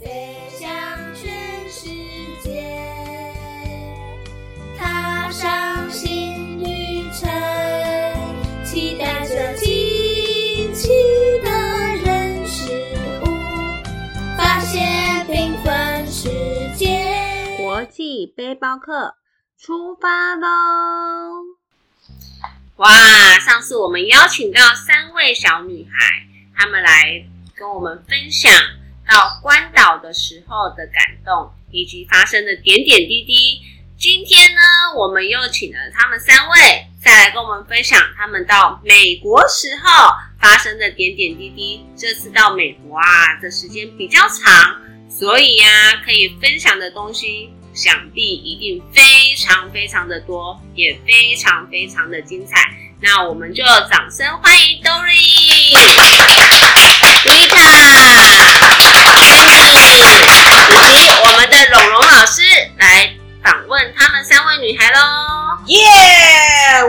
飞向全世界，踏上新旅程，期待着惊奇的人事物，发现缤纷世界。国际背包客出发喽！哇，上次我们邀请到三位小女孩，她们来跟我们分享到关岛的时候的感动，以及发生的点点滴滴。今天呢，我们又请了他们三位，再来跟我们分享他们到美国时候发生的点点滴滴。这次到美国啊，的时间比较长，所以呀、可以分享的东西想必一定非常非常的多，也非常非常的精彩。那我们就掌声欢迎 Dory、Rita、来访问他们三位女孩喽。耶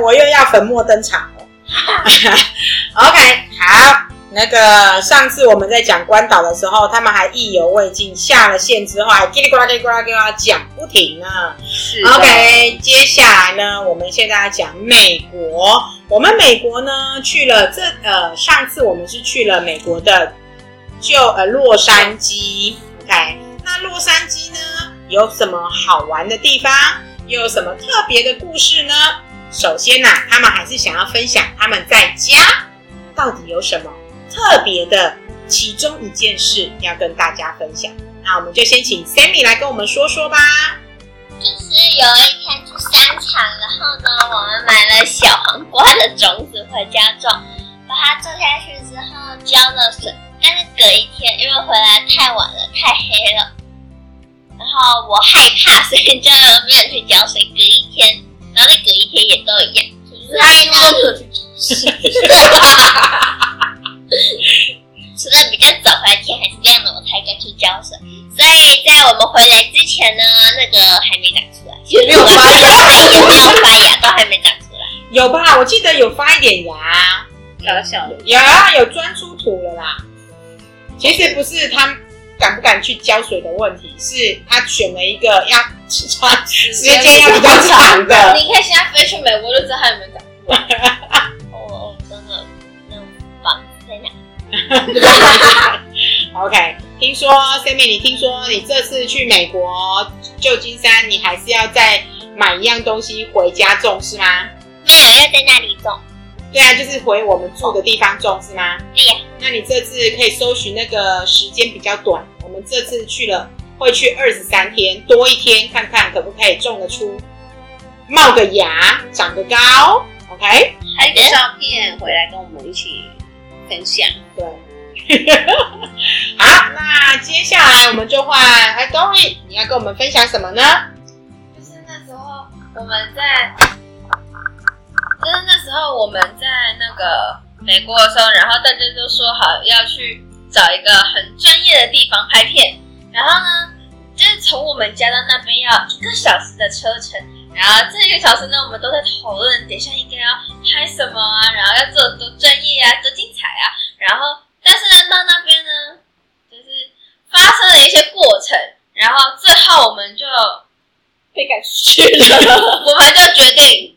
我又要粉墨登场了。OK，好，那个上次我们在讲关岛的时候，他们还意犹未尽，下了线之后还叽里呱啦叽里呱啦叽里呱啦讲不停呢。是 OK，接下来呢，我们现在要讲美国。我们美国呢去了这呃，上次我们是去了美国的就呃洛杉矶。OK，那洛杉矶呢有什么好玩的地方？又有什么特别的故事呢？首先呐、他们还是想要分享他们在家到底有什么特别的其中一件事要跟大家分享。那我们就先请 Sammy 来跟我们说说吧。就是有一天去商场，然后呢，我们买了小黄瓜的种子回家种，把它种下去之后浇了水，但是隔一天因为回来太晚了，太黑了，后我害怕，所以就没有去浇水。隔一天，然后再隔一天也都一样，所以呢，除了比较早回来天还是亮的，我才敢去浇水。所以在我们回来之前呢，那个还没长出来，没有发芽也没有发芽，都还没长出来。有吧？我记得有发一点芽，小小的，有啊，有钻出土了啦。其实不是他敢不敢去浇水的问题，是他选了一个要穿时间要比较长的。你可以现在飞去美国就知道他有没有长出来。哦，真的，那房子在哪？OK，听说 Sammy，你听说你这次去美国旧金山，你还是要再买一样东西回家种是吗？没有，要在那里种。对啊，就是回我们住的地方种是吗？对呀，那你这次可以搜寻那个时间比较短，我们这次去了会去二十三天，多一天看看可不可以种得出，冒个芽，长得高。OK，拍个照片回来跟我们一起分享。对。好，那接下来我们就换哎，Dory，你要跟我们分享什么呢？就是那时候我们在，时候我们在那个美国的时候，然后大家都说好要去找一个很专业的地方拍片，然后呢，就是从我们家到那边要一个小时的车程，然后这一个小时呢，我们都在讨论等一下应该要拍什么啊，然后要做多专业啊，多精彩啊，然后但是呢，到那边呢，就是发生了一些过程，然后最后我们就被赶出去了，我们就决定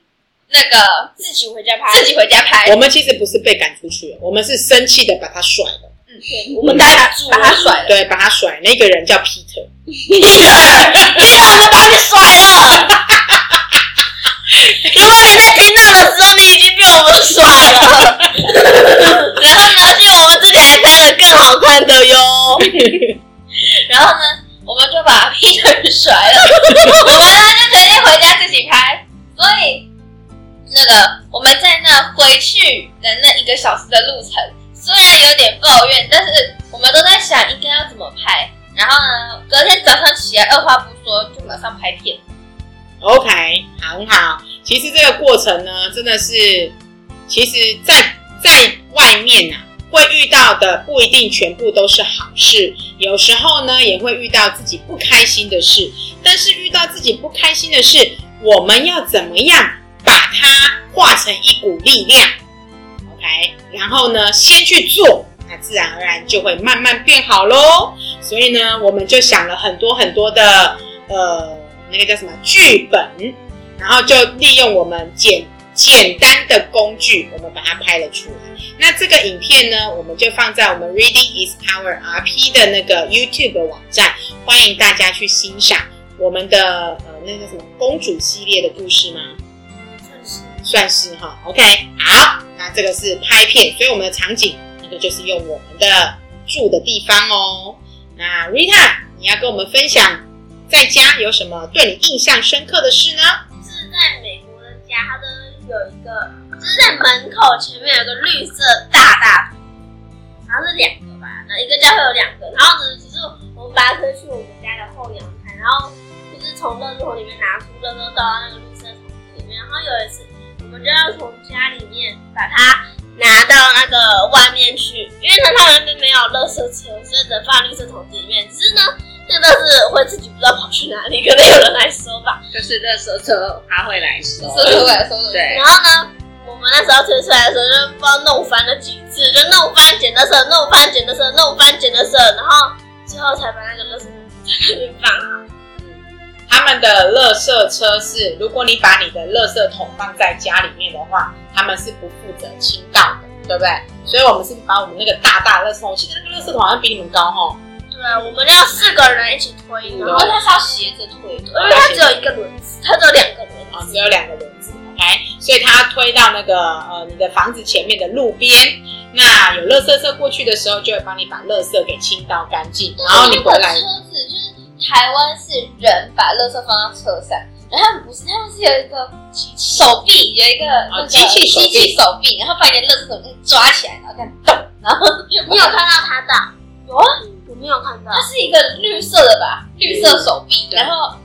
那个自己回家拍。自己回家拍我，们其实不是被赶出去，我们是生气的把他甩了。嗯我们大家住把他甩了。对，把他甩。那个人叫 Peter。你让我们把你甩了。如果你在听到的时候，你已经被我们甩了。然后呢，我们之前还拍了更好看的哟。然后呢，我们就把 Peter 甩了，我们呢就决定回家自己拍。所以，那个我们在那回去的那一个小时的路程，虽然有点抱怨，但是我们都在想应该要怎么拍。然后呢，隔天早上起来，二话不说就马上拍片。OK，很好。其实这个过程呢，真的是，其实在，在外面啊，会遇到的不一定全部都是好事，有时候呢，也会遇到自己不开心的事。但是遇到自己不开心的事，我们要怎么样化成一股力量？OK，然后呢，先去做，那自然而然就会慢慢变好喽。所以呢，我们就想了很多很多的呃，那个叫什么剧本，然后就利用我们简简单的工具，我们把它拍了出来。那这个影片呢，我们就放在我们 Reading is Power RP 的那个 YouTube 网站，欢迎大家去欣赏我们的呃那个什么公主系列的故事吗？算是哈，OK，好，那这个是拍片，所以我们的场景那个就是用我们的住的地方哦。那 Rita，你要跟我们分享在家有什么对你印象深刻的事呢？是在美国的家，它的有一个，就是在门口前面有个绿色大大，好像是两个吧，那一个家会有两个，然后呢，只是我们把它推去我们家的后阳台，然后就是从垃圾桶里面拿出垃圾倒到那个绿色桶里面，然后有一次们就要从家里面把它拿到那个外面去，因为呢它那边没有垃圾车，所以只能放在绿色桶子里面，只是呢这个垃圾会自己不知道跑去哪里，可能有人来收吧。就是热车车他会来收。对然，后呢，我们那时候推出来的时候，就不知道弄翻了几次，就弄翻捡垃圾，弄翻捡垃圾，弄翻捡垃圾，然后最后才把那个垃圾在那边放好。他们的垃圾车是，如果你把你的垃圾桶放在家里面的话，他们是不负责清道的，对不对？所以我们是把我们那个大大的垃圾桶，我记得那个垃圾桶好像比你们高哈，对啊，我们要四个人一起推，然后它是要斜着推的，因为它只有一个轮子，它只有两个轮啊，子。只有两个轮子，OK，所以它推到那个呃你的房子前面的路边，那有垃圾车过去的时候，就会帮你把垃圾给清到干净，然后你回来台湾是人把垃圾放到车上，然后他们不是，他们是有一个手臂，有一个那个机器手臂。机器手臂，然后把你的垃圾桶抓起来，然后这样动，然后你有看到他的？有啊，我没有看到。它。是一个绿色的吧，绿色手臂，对。然后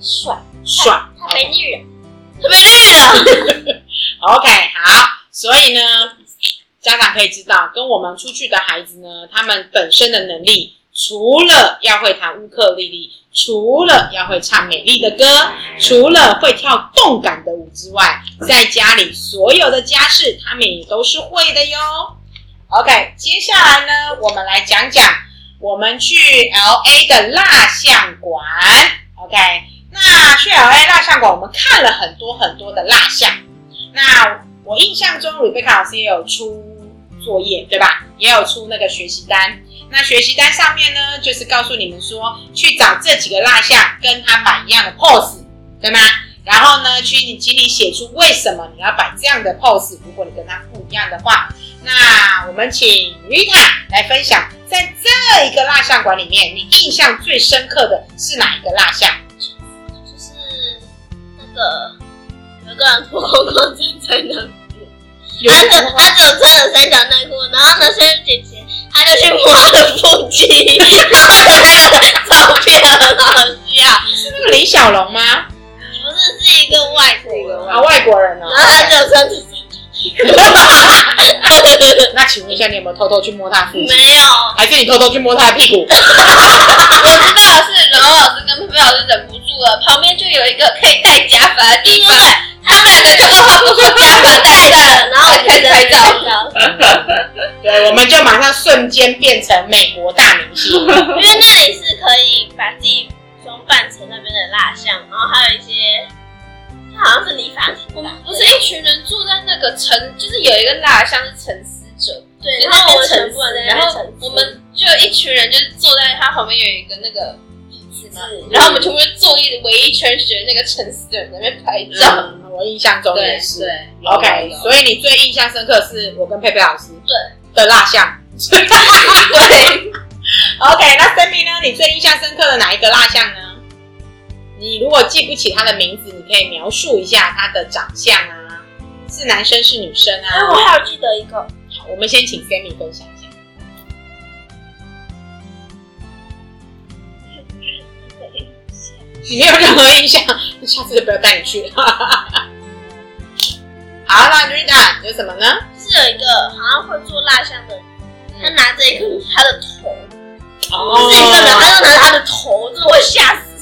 帅，帅他没绿人，特别绿了。OK，好，所以呢，家长可以知道，跟我们出去的孩子呢，他们本身的能力，除了要会弹乌克丽丽，除了要会唱美丽的歌，除了会跳动感的舞之外，在家里所有的家事，他们也都是会的哟。OK，接下来呢，我们来讲讲我们去 LA 的蜡像馆。OK，那去 LA 蜡像馆，我们看了很多很多的蜡像。那我印象中，Rebecca 老师也有出作业，对吧？也有出那个学习单。那学习单上面呢，就是告诉你们说，去找这几个蜡像，跟他摆一样的 pose，对吗？然后呢，去你请你写出为什么你要摆这样的 pose。如果你跟他不一样的话，那我们请 Rita 来分享，在这一个蜡像馆里面，你印象最深刻的是哪一个蜡像？就是那个有个人脱光光站在那边，他只他只有穿了三角内裤，然后呢，仙人姐姐她就去摸他的腹肌，然后那个照片很好笑，是那个李小龙吗？不是是一个外国人，啊，外国人哦。然后他只有穿 那请问一下，你有没有偷偷去摸他的腹肌？没有，还是你偷偷去摸他的屁股？我知道是柔柔老师跟佩佩老师忍不住了，旁边就有一个可以戴假发的地方，他们两个就把不出假发戴上，然后我开始拍照。对，我们就马上瞬间变成美国大明星。因为那里是可以把自己装扮成那边的蜡像，然后还有一些，它好像是理发厅吧，不是一群人坐在那个沉，就是有一个蜡像是沉思者，对，然后我们然后我们就一群人就是坐在他旁边有一个那个椅子嘛，然后我们全部就坐一围一圈，学那个沉思的人在那边拍照。嗯，我印象中也是。对，OK，所以你最印象深刻是我跟佩佩老师对的蜡像。对，OK，那 Sammy 呢？你最印象深刻的哪一个蜡像呢？你如果记不起他的名字，你可以描述一下他的长相啊，是男生是女生哎，我啊？还有记得一个，好，我们先请 Sammy 分享一下。你没有任何印象，那下次就不要带你去了。好，那 Rita 有什么呢？是有一个好像会做蜡像的人，他拿着一个他的头，哦不是一个人，他就拿他的头，这会吓死人。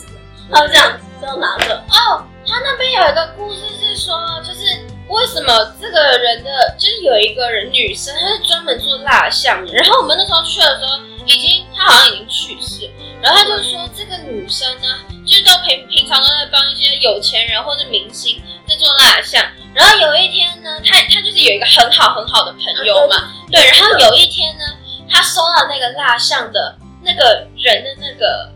他就这样子这样拿着，哦，他那边有一个故事是说，就是为什么这个人的，就是有一个人女生，她是专门做蜡像的。然后我们那时候去的时候，已经她好像已经去世，然后他就说这个女生呢，就是都平平常都在帮一些有钱人或者明星在做蜡像。然后有一天呢，她她就是有一个很好很好的朋友嘛，对。然后有一天呢，他收到那个蜡像的那个人的那个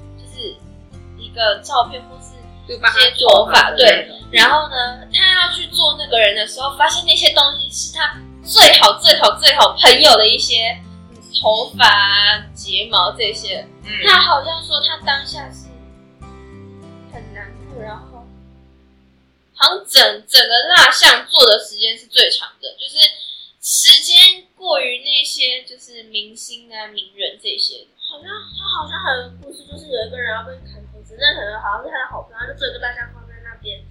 个照片或是就帮他一些做法，对。然后呢，他要去做那个人的时候，发现那些东西是他最好、最好、最好朋友的一些嗯头发啊、睫毛这些。嗯，他好像说他当下是很难过，然后好像整整个蜡像做的时间是最长的，就是时间过于那些就是明星啊、名人这些。好像他好像还有个故事，就是有一个人要被那可能好像是他的好朋友，他就做一个蜡像放在那边，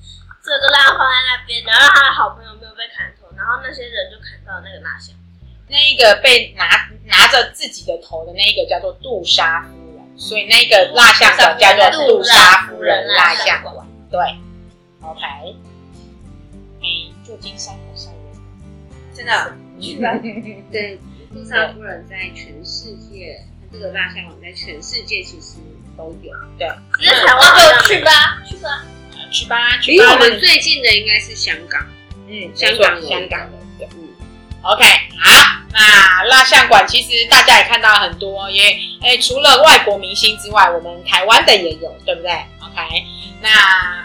做一个蜡像放在那边，然后他的好朋友没有被砍头，然后那些人就砍到那个蜡像。那一个被拿拿着自己的头的那一个叫做杜莎夫人，所以那个蜡像馆叫做杜莎夫人蜡像馆。对，OK。哎，旧金山好像有。真的，对，杜莎夫人在全世界，这个蜡像馆在全世界其实都有。对，只是台湾好像去吧，去吧。去吧，去离。我们最近的应该是香港，嗯，香港香港的。对嗯，OK，好，那蜡像馆其实大家也看到很多，也诶，除了外国明星之外，我们台湾的也有，对不对？OK，那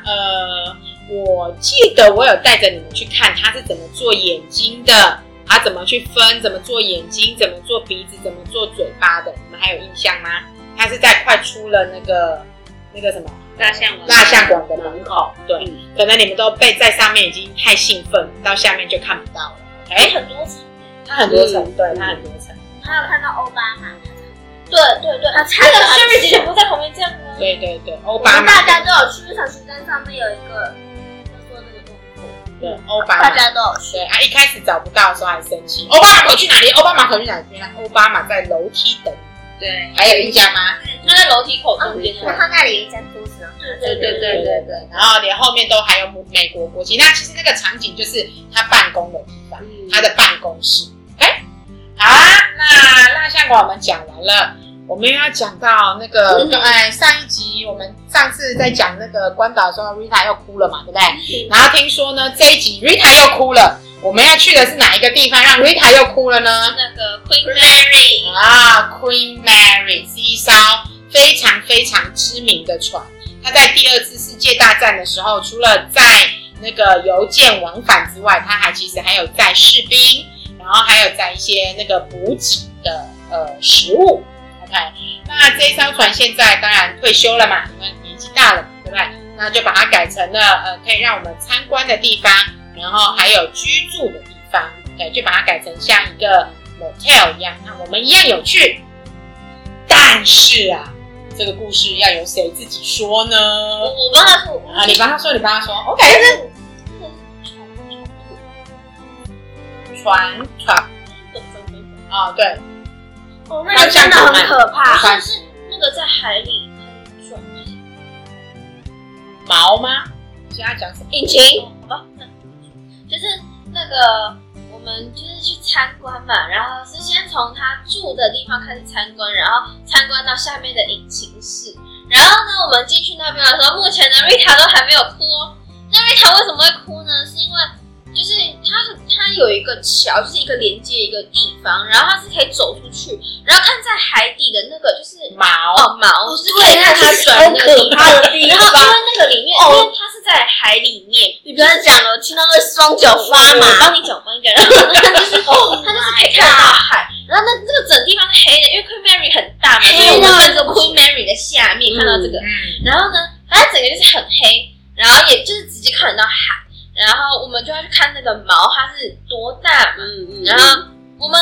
呃，我记得我有带着你们去看他是怎么做眼睛的，他怎么去分，怎么做眼睛，怎么做鼻子，怎么做嘴巴的，你们还有印象吗？他是在快出了那个那个什么蜡像馆，蜡像馆的门口，对，嗯可能你们都被在上面已经太兴奋，到下面就看不到了。哎、很多层，它很多层，嗯对，它很多层，还有看到欧巴马。对对对，他差那个的 Sherry 姐姐不在旁边这样吗？对对对，欧巴马，们大家都有去日常清单上面有一个，就说这个动作，对欧巴马，大家都有去。对啊，一开始找不到的时候还生气，欧巴马跑去哪里？欧巴马跑去哪里？原来欧巴马在楼梯等，对，还有一家吗？他在楼梯口中间。然后那里有一张桌子，对对对对对对，然后连后面都还有美国国旗。那其实那个场景就是他办公的地方，嗯他的办公室。哎，好啊，那蜡像馆我们讲完了。我们又要讲到那个，哎，上一集我们上次在讲那个关岛的时候，Rita 又哭了嘛，对不对？然后听说呢，这一集 Rita 又哭了。我们要去的是哪一个地方，让 Rita 又哭了呢？那个 Queen Mary，啊，Queen Mary 是一艘非常非常知名的船。它在第二次世界大战的时候，除了在那个邮件往返之外，它还其实还有在士兵，然后还有在一些那个补给的呃食物。OK，那这一艘船现在当然退休了嘛，因为年纪大了嘛，对不对？那就把它改成了呃可以让我们参观的地方，然后还有居住的地方。对，就把它改成像一个 motel 一样。那我们一样有趣，但是啊，这个故事要由谁自己说呢？我我帮他说，啊，你帮他说，你帮他说。OK，船船啊，对，哦，那个真的很可怕。但是那个在海里很转，就是毛吗？你现在讲什么？引擎，是那个我们就是去参观嘛，然后是先从他住的地方开始参观，然后参观到下面的引擎室，然后呢，我们进去那边的时候，目前呢瑞塔都还没有哭。那瑞塔为什么会哭呢？是因为就是它它有一个桥，就是一个连接一个地方，然后它是可以走出去，然后看在海底的那个就是毛哦毛，就是可以看它转的那个地方。的地然后因为那个里面，因为它是在海里面，你不要讲了，我听到会双脚发我麻。帮你讲，我帮你讲。然后，它就是哦它就是可以看到海，然后那这个整地方是黑的，因为 Queen Mary 很大嘛，所以我们在这个 Queen Mary 的下面看到这个。嗯，然后呢，反正整个就是很黑，然后也就是直接看得到海，然后我们就要去看那个毛它是多大嘛，嗯嗯，然后我们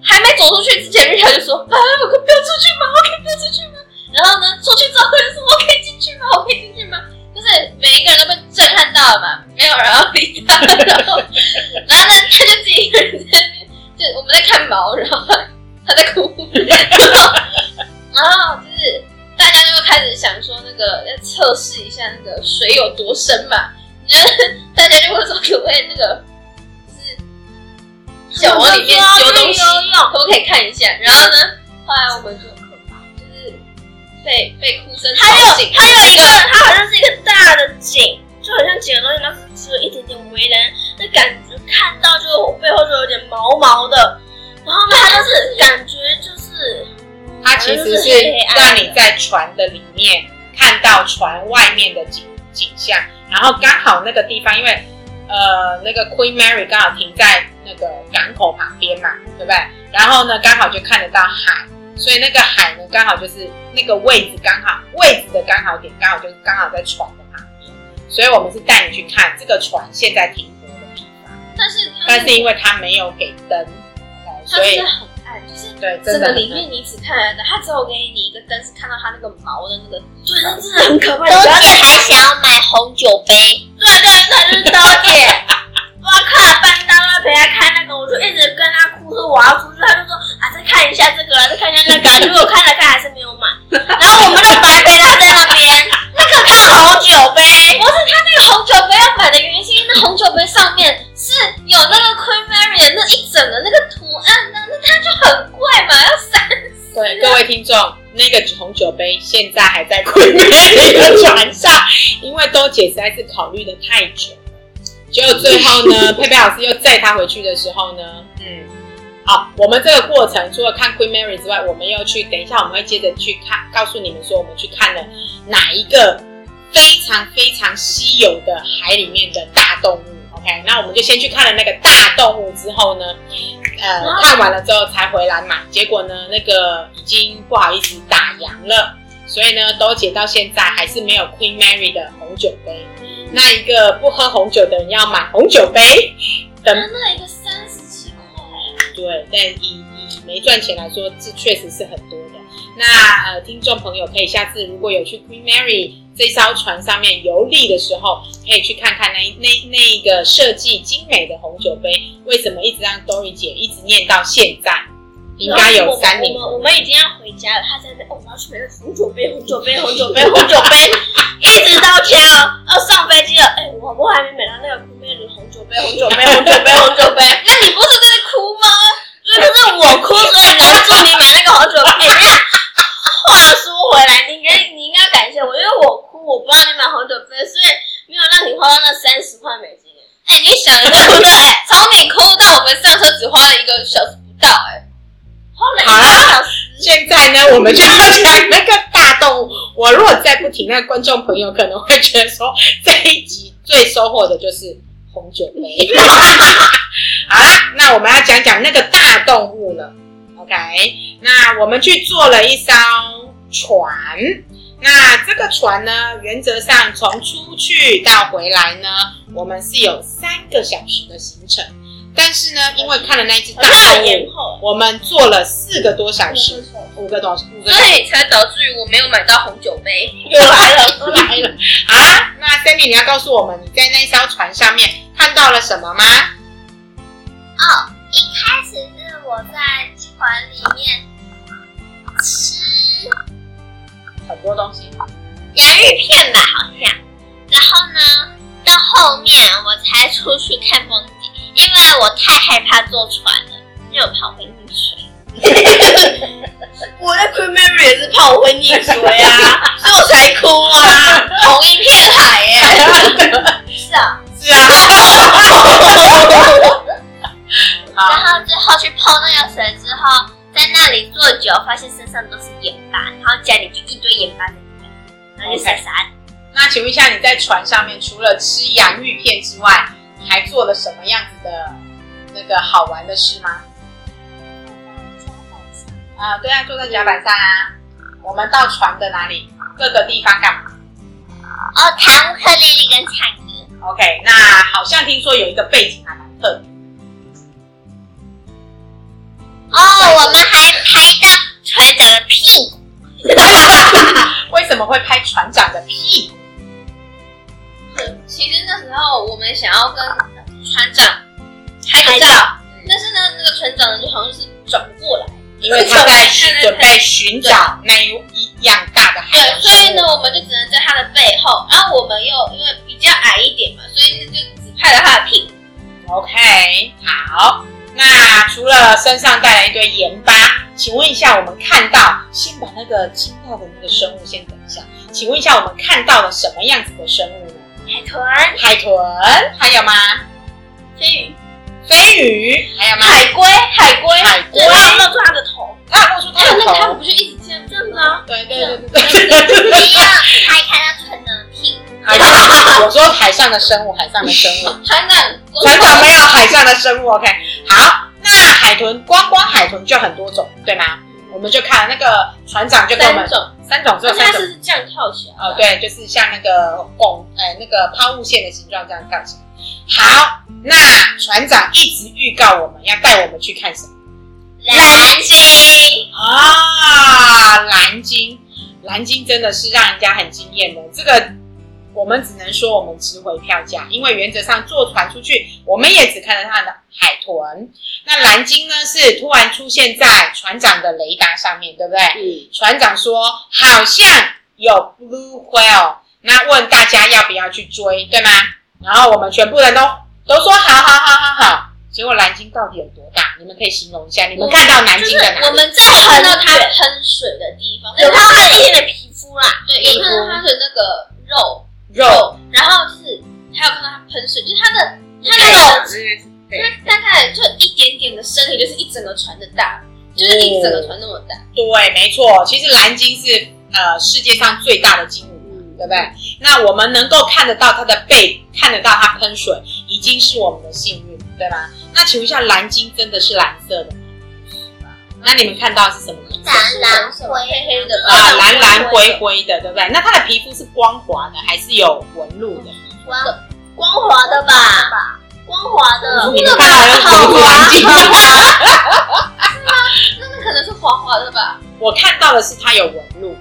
还没走出去之前，瑞塔就说：“啊，我可以不要出去吗？我可以不要出去吗？”然后呢，出去之后就说：“我可以进去吗？我可以进去吗？”就是每一个人都被震撼到了嘛，没有人要理他，然后，然后呢，他就自己一个人在那边，就我们在看毛，然后他在哭，然后，然后就是大家就会开始想说，那个要测试一下那个水有多深嘛，就 是大家就会说可不可以那个就是脚往里面丢东西，可不可以看一下？然后呢，后来我们就很可怕，就是被被哭声还有吵醒，还有一个，它好像是一个大的井，就好像井的东西，然后只有一点点围栏，那感觉看到就我背后就有点毛毛的。然后呢，它就是感觉就是它其实是让你在船的里面看到船外面的景景象，然后刚好那个地方，因为呃那个 Queen Mary 刚好停在那个港口旁边嘛，对不对？然后呢，刚好就看得到海，所以那个海呢，刚好就是那个位置刚好位置的刚好点，刚好就是刚好在船的旁边，所以我们是带你去看这个船现在停泊的地方，但是但是因为它没有给灯，它所以很暗，就是对整个里面你只看得到，它只有给你一个灯，是看到它那个毛的那个，对，那真的很可怕。周姐还想要买红酒杯，对对对，就是周姐，我看了半当要陪他看那个，我就一直跟他哭说我要出去，他就说啊再看一下这个，再看一下那个，结果看了看还是没有买，然后我们就白陪他在那边，那个看红酒杯，不是他那个红酒杯要买的。原因是因为那红酒杯上面是有那个 Queen Mary 的。那一整个那个图案它就很贵嘛，要三十。对，各位听众，那个红酒杯现在还在 Queen Mary 的船上，因为多姐实在是考虑的太久了，结果最后呢，佩佩老师又载他回去的时候呢，嗯，好，我们这个过程除了看 Queen Mary 之外，我们又去，等一下我们会接着去看，告诉你们说我们去看了哪一个非常非常稀有的海里面的大动物。OK，那我们就先去看了那个大动物之后呢，呃，看完了之后才回来买。结果呢，那个已经不好意思打烊了，所以呢，都姐到现在还是没有 Queen Mary 的红酒杯。那一个不喝红酒的人要买红酒杯，等那一个三十七块，对，但以以没赚钱来说，这确实是很多的。那呃，听众朋友可以下次如果有去 Queen Mary 这艘船上面游历的时候，可以去看看那那那一个设计精美的红酒杯，为什么一直让 Dory 姐一直念到现在？应该有三年我。们我们已经要回家了，他在那，哦，我要去买个红酒杯，红酒杯，红酒杯，红酒杯，一直到家了，要上飞机了，哎，我我还没买到那个酷妹的红酒杯，红酒杯，红酒杯，红酒杯。那你不是在哭吗？因为是我哭，所以拦住你买那个红酒杯。话说回来，你应该你应该感谢我，因为我哭，我不让你买红酒杯，所以没有让你花到那三十块美金。哎、你想一下，对不对？从你哭到我们上车只花了一个小时不到、哎，花了一个小时，现在呢，我们就要讲那个大动物。我如果再不停，那观众朋友可能会觉得说，这一集最收获的就是红酒杯。好啦，那我们要讲讲那个大动物了。OK，那我们去坐了一艘船。那这个船呢，原则上从出去到回来呢，我们是有三个小时的行程。但是呢，因为看了那一只大好像动很延物，后。我们坐了四个多小时，五个多五个多所以才导致于我没有买到红酒杯。又来了，又来了。好啦，那 Sandy 你要告诉我们，你在那艘船上面看到了什么吗？哦，一开始是我在船里面吃很多东西。洋芋片吧，好像。然后呢，到后面我才出去看风景，因为我太害怕坐船了，因为我怕我会溺水。我在 Queen Mary 也是怕我会溺水啊，所以我才哭啊，同一片海耶、是啊，是啊。然好，后最后去泡那个水之后，在那里坐久，发现身上都是盐巴，然后家里就一堆盐巴在里面，然后就傻傻的。那请问一下，你在船上面除了吃洋芋片之外，你还做了什么样子的那个好玩的事吗？啊、对啊，坐在甲板上啊。我们到船的哪里？各个地方干嘛哦，弹乌克丽丽跟唱歌。？OK，那好像听说有一个背景还蛮特别。屁股？其实那时候我们想要跟船长拍个照，但是呢，那个船长呢就好像是转不过来，因为他在准备寻找那一样大的海对，所以呢，我们就只能在他的背后，然后我们又因为比较矮一点嘛，所以就只拍了他的屁股。OK，好。那除了身上带来一堆盐巴，请问一下，我们看到先把那个个惊讶的那个生物先等一下，请问一下，我们看到了什么样子的生物呢？海豚、海豚，还有吗？飞鱼、飞鱼，还有吗？海龟，海龟，海龟露出它的头，啊，露出它的头那个它不。就一直这样这样子啊？对对对对对。没有，还看到船长的屁我说海上的生物，海上的生物。船长，船长没有海上的生物，OK。好，那海豚，光光海豚就很多种，对吗？我们就看那个船长就跟我们三种，三种，只有而且它三种。是这样跳起来。哦，，对，就是像那个拱，哎，那个抛物线的形状这样跳起来。好，那船长一直预告我们要带我们去看什么蓝鲸，啊？蓝鲸，蓝鲸真的是让人家很惊艳的。这个我们只能说我们值回票价，因为原则上坐船出去，我们也只看到它的海豚。那蓝鲸呢，是突然出现在船长的雷达上面，对不对？嗯，船长说好像有 blue whale，那问大家要不要去追，对吗？然后我们全部人都都说好好好好好。结果蓝鲸到底有多大？你们可以形容一下。你们看到蓝鲸的哪里？我们在看到它喷水的地方，有有它看到一点点皮肤啦，对，有看到它的那个肉肉，然后是还有看到它喷水，就是它的它那那个对它大概就一点点的身体，就是一整个船的大，就是一整个船那么大。对，没错。其实蓝鲸是呃世界上最大的鲸鱼，嗯对不对？那我们能够看得到它的背，看得到它喷水，已经是我们的幸运，对吧？那请问一下，蓝鲸真的是蓝色的吗？那你们看到是什么颜色？蓝蓝灰黑黑的啊，蓝蓝灰灰的，对不对？那它的皮肤是光滑的，还是有纹路的？光光滑的吧，光滑的，你们看到的是不是蓝鲸？那那可能是滑滑的吧？我看到的是它有纹路，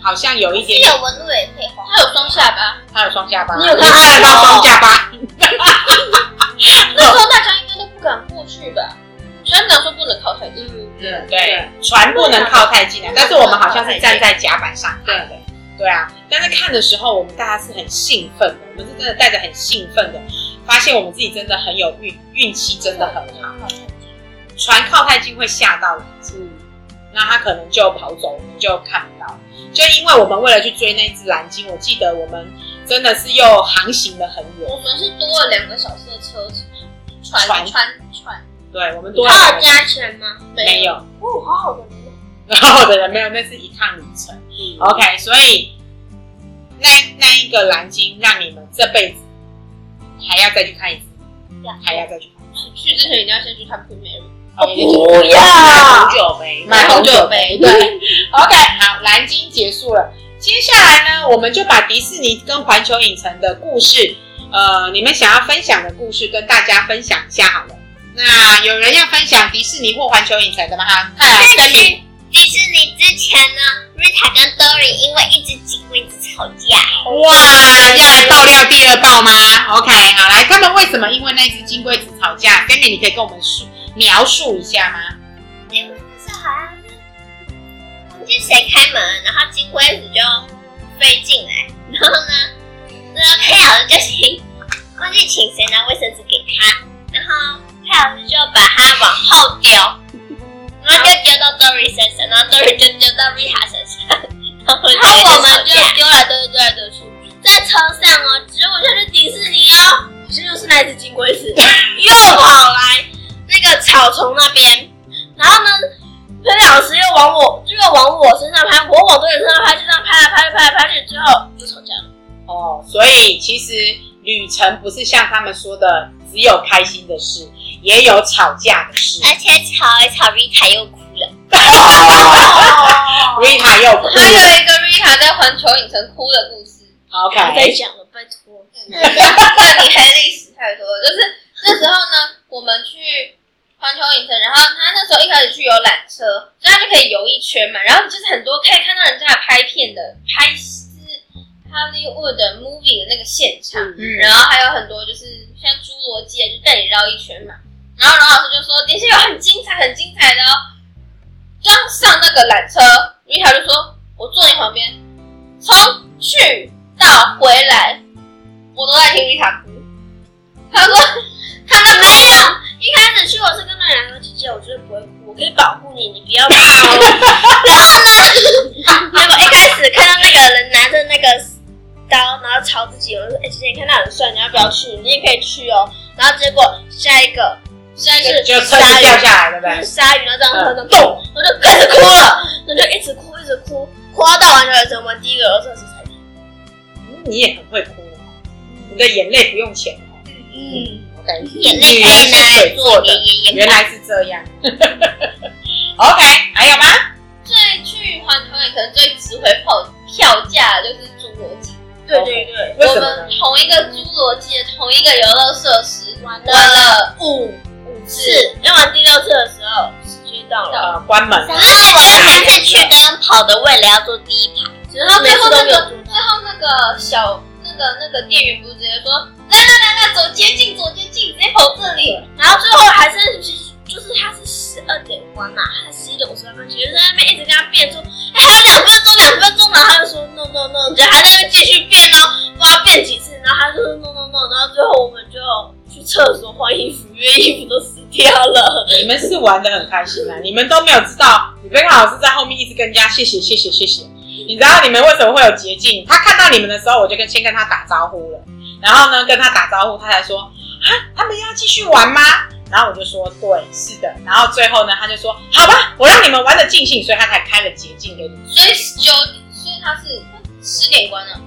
好像有一点是，有纹路也可以滑。它有双下巴。它有双下巴，你有看得到双下巴？那时候大家应该都不敢过去吧？船长说不能靠太近。嗯，嗯，对，船不能靠太近啊，但是我们好像是站在甲板上看的。对。啊，但是看的时候，我们大家是很兴奋的，我们是真的带着很兴奋的，发现我们自己真的很有运运气，真的很好。船靠太近会吓到蓝鲸，嗯，那它可能就跑走，我们就看不到。就因为我们为了去追那只蓝鲸，我记得我们真的是又航行了很远，我们是多了两个小时的车船。船船对我们多了它有加钱吗？没有，哦，好好的人哦。然后的人没有，那是一趟旅程。嗯 OK，所以那那一个蓝鲸让你们这辈子还要再去看一次，还要再去看一次。去之前一定要先去看 Premier。哦不要买红酒杯，买红酒杯，对对。OK，好，蓝鲸结束了。接下来呢，我们就把迪士尼跟环球影城的故事，呃，你们想要分享的故事跟大家分享一下好了。那有人要分享迪士尼或环球影城的吗？哈，在去迪士尼之前呢，Rita 跟 Dory 因为一只金龟子吵架，哇，要来爆料第二爆吗？OK，好，来，他们为什么因为那只金龟子吵架？Sammy，你可以跟我们述描述一下吗？因为那时候好像是忘记谁开门，然后金龟子就飞进来，然后呢，那个佩老师就请忘记请谁拿卫生纸给他，然后佩老师就把它往后丢，然后就丢到 Dory 身上，然后 Dory 就丢到 Rita 身上，然后我们就就丢来丢去，丢来丢去，在车上哦，结果就去迪士尼哦，其实就是那只金龟子。又跑来那个草丛那边，然后呢，佩老师又往我又往我身上拍，我往对人身上拍，就这样拍来拍去拍来拍去，最后就吵架了。哦，所以其实旅程不是像他们说的只有开心的事，也有吵架的事。而且吵一吵，Rita 又哭了。哦 Rita 又哭还有一个 Rita 在环球影城哭的故事，，OK，讲了，拜托。那你黑历史太多了。就是那时候呢，我们去环球影城，然后他那时候一开始去游览车，所以他就可以游一圈嘛。然后就是很多可以看到人家拍片的拍是 Hollywood 的 movie 的那个现场，嗯然后还有很多就是像侏罗纪啊，就带你绕一圈嘛。然后龙老师就说，底下有很精彩很精彩的哦，刚上那个缆车，米卡就说，我坐你旁边，从去到回来，我都在听米卡哭。他说，他都没有，一开始去我是跟那两个姐姐，我就是不会哭，我可以保护你，你不要怕哦。然后呢，那么一开始看到那个人拿着那个刀，然后朝自己，我说，哎，姐姐你看他很帅，你要不要去？你也可以去哦。然后结果下一个。就车鲨鱼子掉下来，对不就是对？鲨鱼，然后这样突然这样咚，我就开始哭了，我就一直哭，一直哭，哭到到完全为止。我们第一个游乐设施才停。嗯你也很会哭哦，你的眼泪不用钱哦。嗯，OK，眼泪是可以拿来水做的，原来是这样。OK，还有吗？最去环球影可能最值回票票价的就是侏罗纪。对对对，我们？同一个侏罗纪的同一个游乐设施玩了了五是用完第六次的时候，时间到了，呃，关门。然后我一开始去跟跑的为了要坐第一排，然后最后那个最后那个小那个那个店员不是直接说来来来来走接近走接近，直接跑这里。然后最后还是就是他是十二点关嘛，还是十一点五十八分，其实在那边一直跟他辩说，哎还有两分钟两分钟，然后他就说 no no no，就还在那边继续变哦，不知道辩几次，然后他就说 no no no，然后最后我们就去厕所换衣服，因为衣服都湿掉了。你们是玩的很开心啊，你们都没有知道，李贝卡老师在后面一直跟人家谢谢谢谢谢谢。你知道你们为什么会有捷径？他看到你们的时候，我就跟先跟他打招呼了，然后呢跟他打招呼，他才说啊，他们要继续玩吗？然后我就说对，是的。然后最后呢，他就说好吧，我让你们玩的尽兴，所以他才开了捷径给你们。所以九，所以他是十点关了。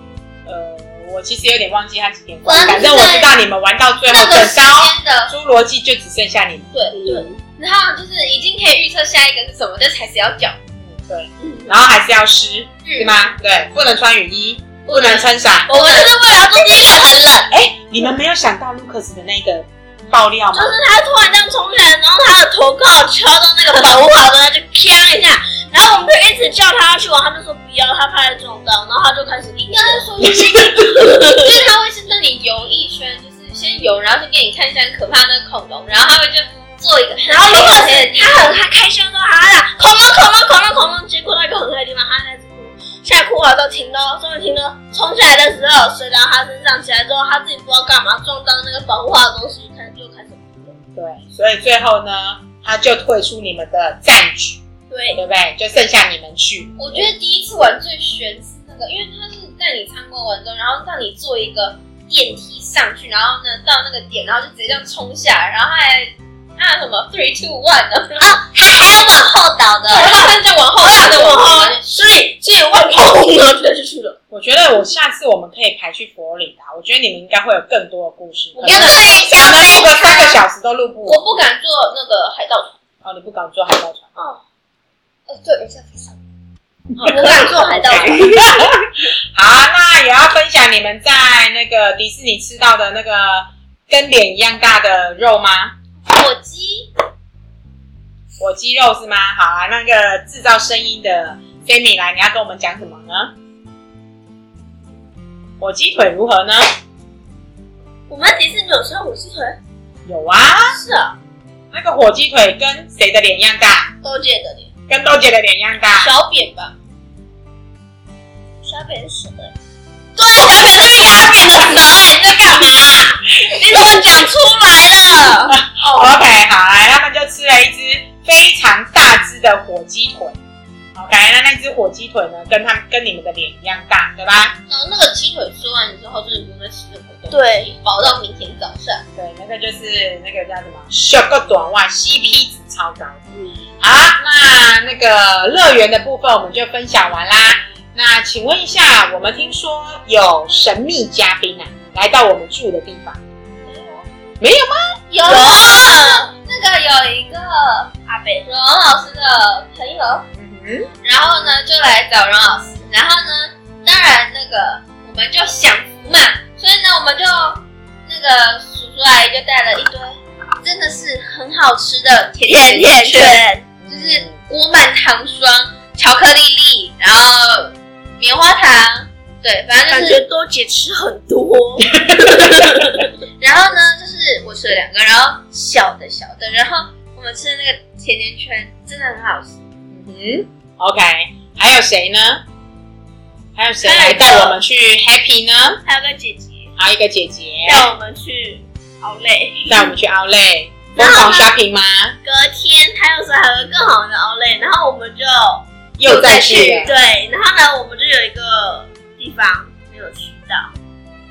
呃，我其实有点忘记他几点关，反正我知道你们玩到最后，的侏罗纪就只剩下你们。对对，然后就是已经可以预测下一个是什么，但是还是要讲。嗯，对。然后还是要湿，对吗？对，不能穿雨衣，不能撑伞。我们就是为了要坐第一个很冷，哎，你们没有想到 Lucas 的那个爆料吗就？是他突然这样冲下来，然后他的头刚好敲到那个保护好的，他就啪一下，然后我们就一直叫他去玩，他就说不要，他怕撞到，然后他就开始应该是说 就是他会是那里游一圈，就是先游，然后就给你看一下很可怕的恐龙，然后他会就做一个很然后如果黑的地是他很他开心说好啦，恐龙恐龙恐龙恐龙，结果那个很黑的地方，他开始哭，现在哭完都停了，终于停了，冲下来的时候水到他身上，起来之后他自己不知道干嘛撞到那个保护化的东西，开始就开始哭了。对，所以最后呢，他就退出你们的战局，对，对不对？就剩下你们去。我觉得第一次玩最悬是那个，因为他是带你参观完之后，然后让你坐一个电梯上去，然后呢到那个点，然后就直接这样冲下来，然后还按什么 three two one 的，然后他还要往后倒的，他就往后，倒的往后往后，，所以这也往后，然后就去了。我觉得我下次我们可以排去佛罗里达，我觉得你们应该会有更多的故事。我可能有可能小可能录个三个小时都录不完。我不敢坐那个海盗船，哦，你不敢坐海盗船。哦，哦，对，等一下飞上，我敢坐海盗船。好，那也要分享你们在那个迪士尼吃到的那个跟脸一样大的肉吗？火鸡，火鸡肉是吗？好啊，那个制造声音的 Sammy 来，你要跟我们讲什么呢？火鸡腿如何呢？我们迪士尼有吃火鸡腿？有啊，是啊，那个火鸡腿跟谁的脸一样大？都记得脸，跟豆姐的脸一样大。小扁吧，小扁是谁。对，是小扁的手，你在干嘛？你怎么讲出来了？OK，好，来，他们就吃了一只非常大只的火鸡腿。OK，那那只火鸡腿呢，跟他们跟你们的脸一样大，对吧？然后那个鸡腿吃完之后，真的不用再吃任何东西，对，饱到明天早上。对，那个就是那个叫什么小个短袜，CP 值超高。嗯，好，那那个乐园的部分我们就分享完啦。那请问一下，我们听说有神秘嘉宾啊，来到我们住的地方，没有没有吗？有啊，那个有一个阿北荣老师的朋友，嗯然后呢就来找荣老师，然后呢，当然那个我们就享福嘛，所以呢我们就那个叔叔阿姨就带了一堆真的是很好吃的甜甜甜圈，圈，就是裹满糖霜、巧克力粒，然后棉花糖，对，反正就是觉多姐吃很多。然后呢，就是我吃了两个，然后小的小的，然后我们吃的那个甜甜圈真的很好吃。嗯，OK，还有谁呢？还有谁来带我们去 Happy 呢？还有个姐姐还有一个姐姐带我们去好累，带我们去 Outlet 疯狂 shopping 吗？隔天他又说还有个更好的奥莱，然后我们就又再去。对，然后呢我们就有一个地方没有去到，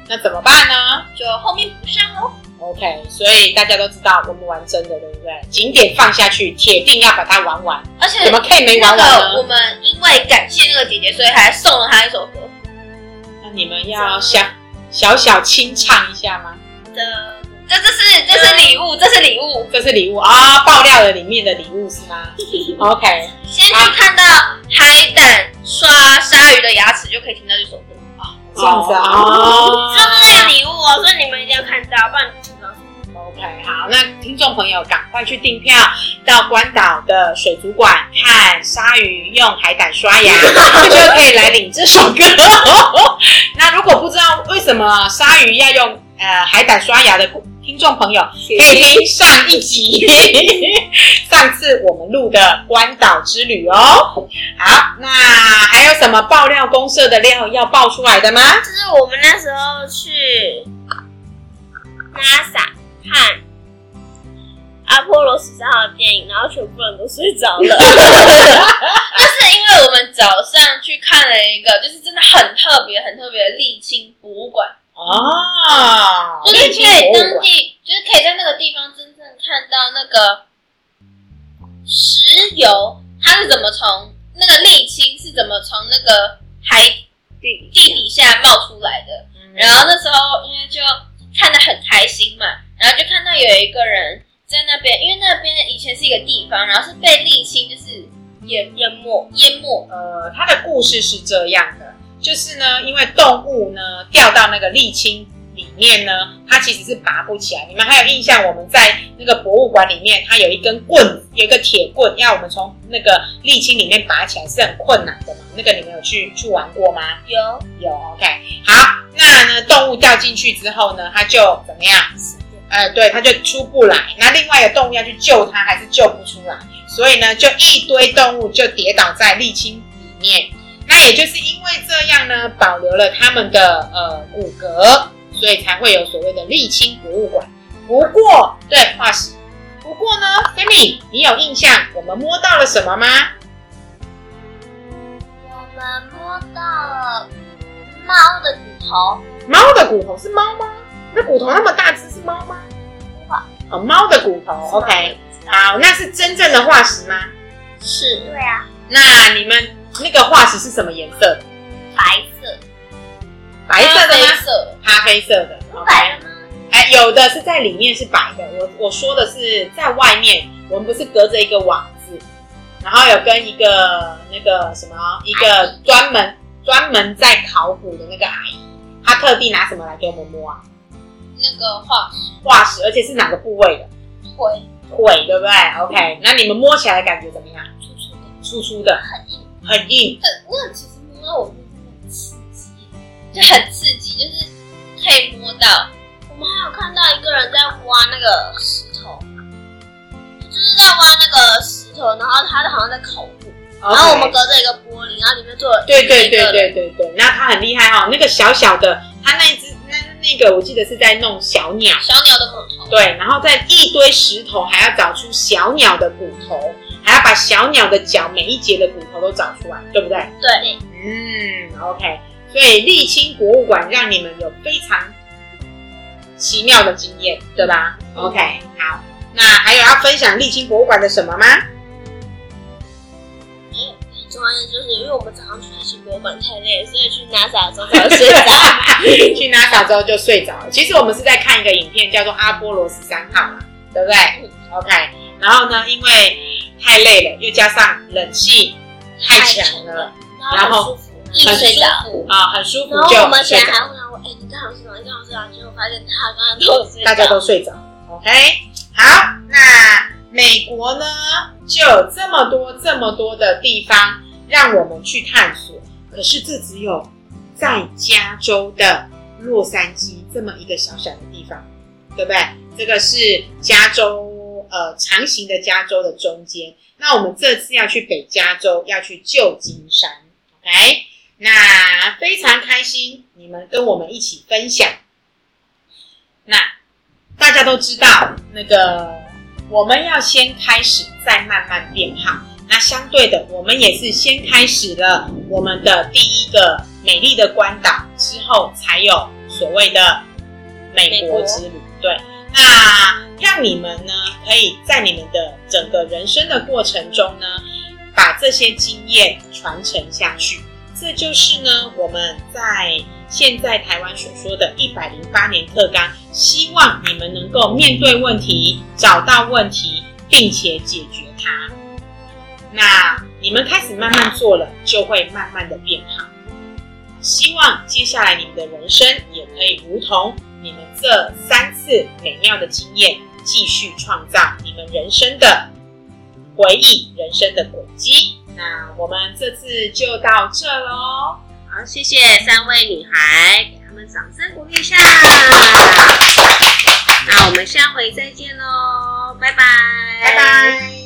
那怎么办呢就后面补上喽。？OK，所以大家都知道我们玩真的，对不对？景点放下去，铁定要把它玩完，而且怎么可以没玩完呢？我们因为感谢那个姐姐，所以还送了她一首歌。那你们要小小小清唱一下吗？的，这这是这是礼物，这是礼物。这是礼物啊，爆料了里面的礼物是吗？OK，先去看到海胆刷鲨鱼的牙齿，就可以听到这首歌。这样子啊。哦这是礼物哦，所以你们一定要看到，不然。OK，好，那听众朋友赶快去订票，到关岛的水族馆看鲨鱼用海胆刷牙，就可以来领这首歌。那如果不知道为什么鲨鱼要用呃海胆刷牙的听众朋友，可以听上一集，上次我们录的关岛之旅哦。好，那还有什么爆料公社的料要爆出来的吗？就是我们那时候去 NASA 看阿波罗十三号的电影，然后全部人都睡着了。那是因为我们早上去看了一个，就是真的很特别、很特别的沥青博物馆，哦，就是可以当地，就是可以在那个地方真正看到那个石油，它是怎么从那个沥青是怎么从那个海地地底下冒出来的。然后那时候因为就看得很开心嘛，然后就看到有一个人在那边，因为那边以前是一个地方，然后是被沥青就是淹淹没淹没，呃，他的故事是这样的，就是呢，因为动物呢掉到那个沥青里面呢，它其实是拔不起来。你们还有印象？我们在那个博物馆里面，它有一根棍，有一个铁棍，要我们从那个沥青里面拔起来是很困难的嘛？那个你们有去去玩过吗？有有，OK。好，那呢，动物掉进去之后呢，它就怎么样？呃，对，它就出不来。那另外一个动物要去救它，还是救不出来，所以呢，就一堆动物就跌倒在沥青里面。那也就是因为这样呢，保留了它们的呃骨骼，所以才会有所谓的沥青博物馆。不过，对化石。不过呢，菲米，你有印象我们摸到了什么吗？我们摸到了猫的骨头，猫的骨头是猫吗？那骨头那么大只是猫吗？哦，猫的骨头，OK。好，那是真正的化石吗？是对啊，那你们那个化石是什么颜色的？白色，白色的黑吗？色，咖啡色的。白了吗？哎，有的是在里面是白的，我我说的是在外面，我们不是隔着一个网子，然后有跟一个那个什么一个专门专门在考古的那个阿姨，她特地拿什么来给我们摸啊？那个化石化石，而且是哪个部位的？腿腿，对不对？OK，那你们摸起来感觉怎么样？粗粗的，粗粗的，很硬，很硬。那那其实摸到我就真的很刺激，就很刺激，就是可以摸到。我们还有看到一个人在挖那个石头，就是在挖那个石头，然后他好像在考古，然后我们隔着一个玻璃，然后里面做了对对对对对对，那他很厉害哈、那个小小的，他那一只那那个我记得是在弄小鸟，小鸟的骨头，对，然后在一堆石头还要找出小鸟的骨头，还要把小鸟的脚每一节的骨头都找出来，对不对？对，嗯，OK，所以沥青博物馆让你们有非常奇妙的经验，对吧？OK，好，那还有要分享沥青博物馆的什么吗？重要的就是因为我们早上去历史博物馆太累，所以去 NASA 的时候才会睡着。去 NASA 之后就睡着了。其实我们是在看一个影片，叫做《阿波罗十三号》嘛，对不对？OK，然后呢，因为太累了，又加上冷气太强了然后很舒服。啊，很舒服然后我们起来还问他：“我哎，你刚好睡着？你刚好睡着？”结果发现他刚刚都。大家都睡着。OK，好，那美国呢，就有这么多这么多的地方让我们去探索，可是这只有在加州的洛杉矶这么一个小小的地方，对不对？这个是加州呃长形的加州的中间。那我们这次要去北加州，要去旧金山，OK？那非常开心，你们跟我们一起分享。那大家都知道，那个我们要先开始，再慢慢变好。那相对的，我们也是先开始了我们的第一个美丽的关岛，之后才有所谓的美国之旅。对，那让你们呢，可以在你们的整个人生的过程中呢，把这些经验传承下去。这就是呢，我们在现在台湾所说的“一百零八年特纲”，希望你们能够面对问题，找到问题，并且解决它。那你们开始慢慢做了，就会慢慢的变好。希望接下来你们的人生也可以如同你们这三次美妙的经验，继续创造你们人生的回忆、人生的轨迹。那我们这次就到这喽。好，谢谢三位女孩，给她们掌声鼓励一下。那我们下回再见喽，拜拜，拜拜。